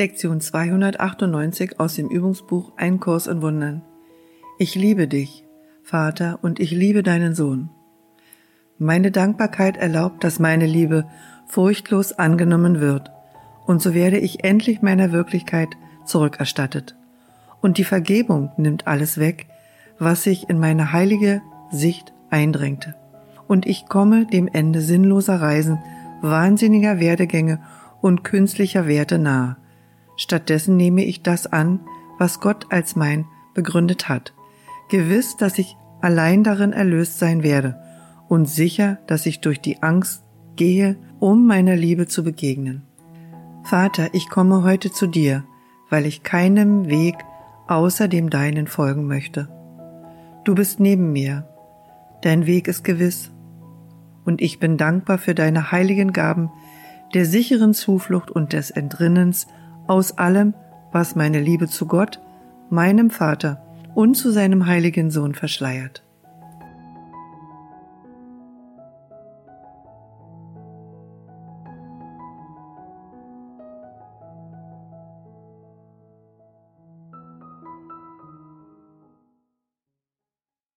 Lektion 298 aus dem Übungsbuch Ein Kurs in Wundern. Ich liebe dich, Vater, und ich liebe deinen Sohn. Meine Dankbarkeit erlaubt, dass meine Liebe furchtlos angenommen wird, und so werde ich endlich meiner Wirklichkeit zurückerstattet. Und die Vergebung nimmt alles weg, was sich in meine heilige Sicht eindrängte. Und ich komme dem Ende sinnloser Reisen, wahnsinniger Werdegänge und künstlicher Werte nahe. Stattdessen nehme ich das an, was Gott als mein begründet hat. Gewiss, dass ich allein darin erlöst sein werde und sicher, dass ich durch die Angst gehe, um meiner Liebe zu begegnen. Vater, ich komme heute zu dir, weil ich keinem Weg außer dem deinen folgen möchte. Du bist neben mir, dein Weg ist gewiss, und ich bin dankbar für deine heiligen Gaben der sicheren Zuflucht und des Entrinnens aus allem, was meine Liebe zu Gott, meinem Vater und zu seinem heiligen Sohn verschleiert.